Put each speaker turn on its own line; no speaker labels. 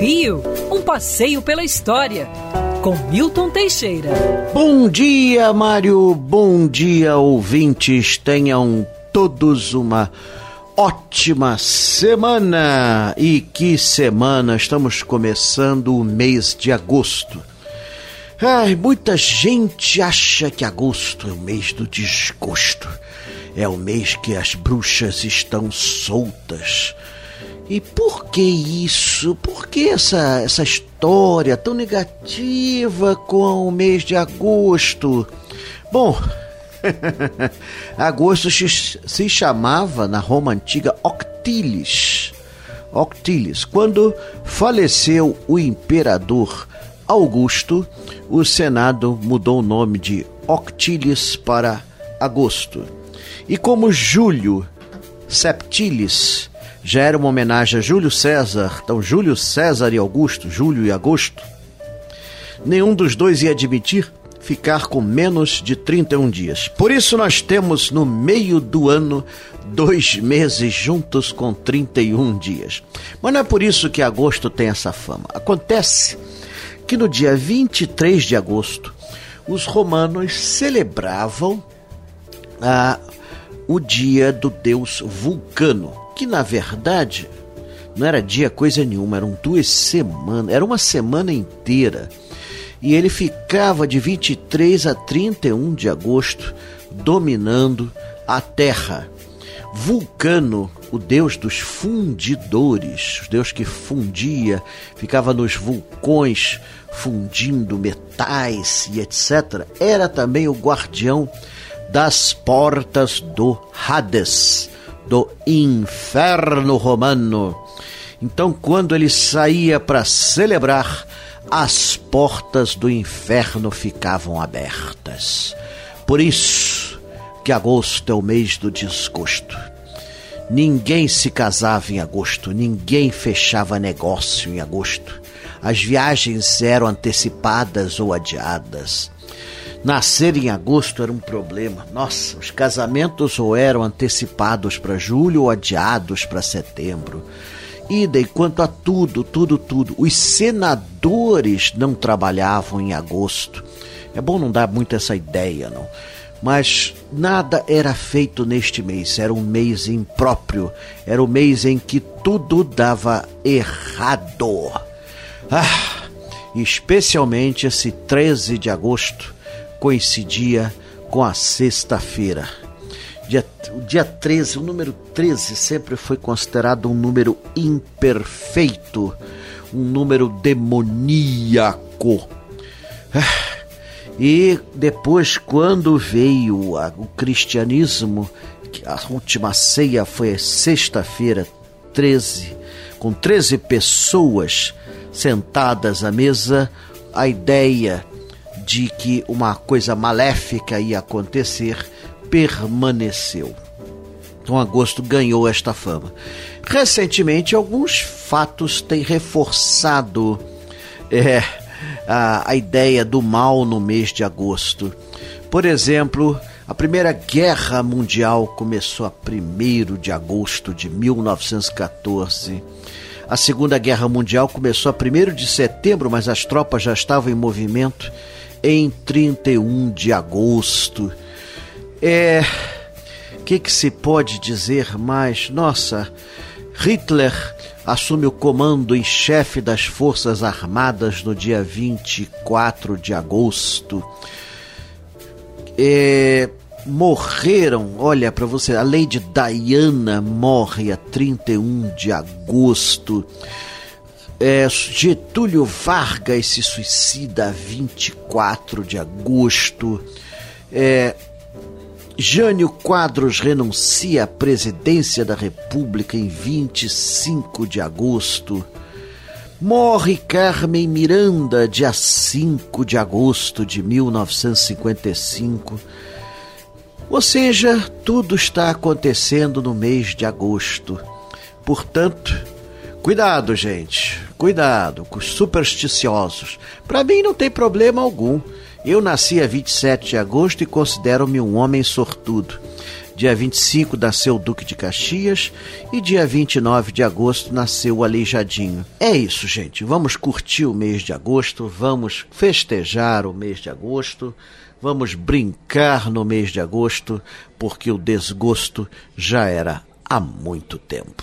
Rio, um passeio pela história, com Milton Teixeira.
Bom dia, Mário. Bom dia, ouvintes. Tenham todos uma ótima semana. E que semana! Estamos começando o mês de agosto. Ai, muita gente acha que agosto é o mês do desgosto. É o mês que as bruxas estão soltas. E por que isso? Por que essa, essa história tão negativa com o mês de agosto? Bom, agosto se chamava na Roma antiga Octilis. Octilis. Quando faleceu o imperador Augusto, o Senado mudou o nome de Octilis para Agosto. E como Júlio Septilis já era uma homenagem a Júlio César, então Júlio César e Augusto, Júlio e Agosto, nenhum dos dois ia admitir ficar com menos de 31 dias. Por isso nós temos no meio do ano dois meses juntos com 31 dias. Mas não é por isso que agosto tem essa fama. Acontece que no dia 23 de agosto os romanos celebravam ah, o dia do deus Vulcano que na verdade não era dia coisa nenhuma, eram duas semanas, era uma semana inteira. E ele ficava de 23 a 31 de agosto dominando a terra. Vulcano, o deus dos fundidores, o deus que fundia, ficava nos vulcões fundindo metais e etc., era também o guardião das portas do Hades, do inferno romano. Então, quando ele saía para celebrar, as portas do inferno ficavam abertas. Por isso que agosto é o mês do desgosto. Ninguém se casava em agosto, ninguém fechava negócio em agosto. As viagens eram antecipadas ou adiadas. Nascer em agosto era um problema. Nossa, os casamentos ou eram antecipados para julho ou adiados para setembro. E daí quanto a tudo, tudo, tudo. Os senadores não trabalhavam em agosto. É bom não dar muito essa ideia, não. Mas nada era feito neste mês. Era um mês impróprio. Era o mês em que tudo dava errado. Ah, especialmente esse 13 de agosto coincidia com a sexta-feira. Dia, o dia 13, o número 13 sempre foi considerado um número imperfeito, um número demoníaco. E depois, quando veio o cristianismo, a última ceia foi sexta-feira, 13, com 13 pessoas sentadas à mesa, a ideia de que uma coisa maléfica ia acontecer permaneceu. Então, agosto ganhou esta fama. Recentemente, alguns fatos têm reforçado é, a, a ideia do mal no mês de agosto. Por exemplo, a Primeira Guerra Mundial começou a 1 de agosto de 1914. A Segunda Guerra Mundial começou a 1 de setembro, mas as tropas já estavam em movimento em 31 de agosto. É. O que, que se pode dizer mais? Nossa, Hitler assume o comando em chefe das Forças Armadas no dia 24 de agosto. É, morreram, olha para você, a Lady Diana morre a 31 de agosto. É, Getúlio Vargas se suicida a 24 de agosto. É, Jânio Quadros renuncia à presidência da República em 25 de agosto. Morre Carmen Miranda, dia 5 de agosto de 1955. Ou seja, tudo está acontecendo no mês de agosto. Portanto, Cuidado, gente. Cuidado com os supersticiosos. Para mim não tem problema algum. Eu nasci a 27 de agosto e considero-me um homem sortudo. Dia 25 nasceu o Duque de Caxias e dia 29 de agosto nasceu o Aleijadinho. É isso, gente. Vamos curtir o mês de agosto, vamos festejar o mês de agosto, vamos brincar no mês de agosto, porque o desgosto já era há muito tempo.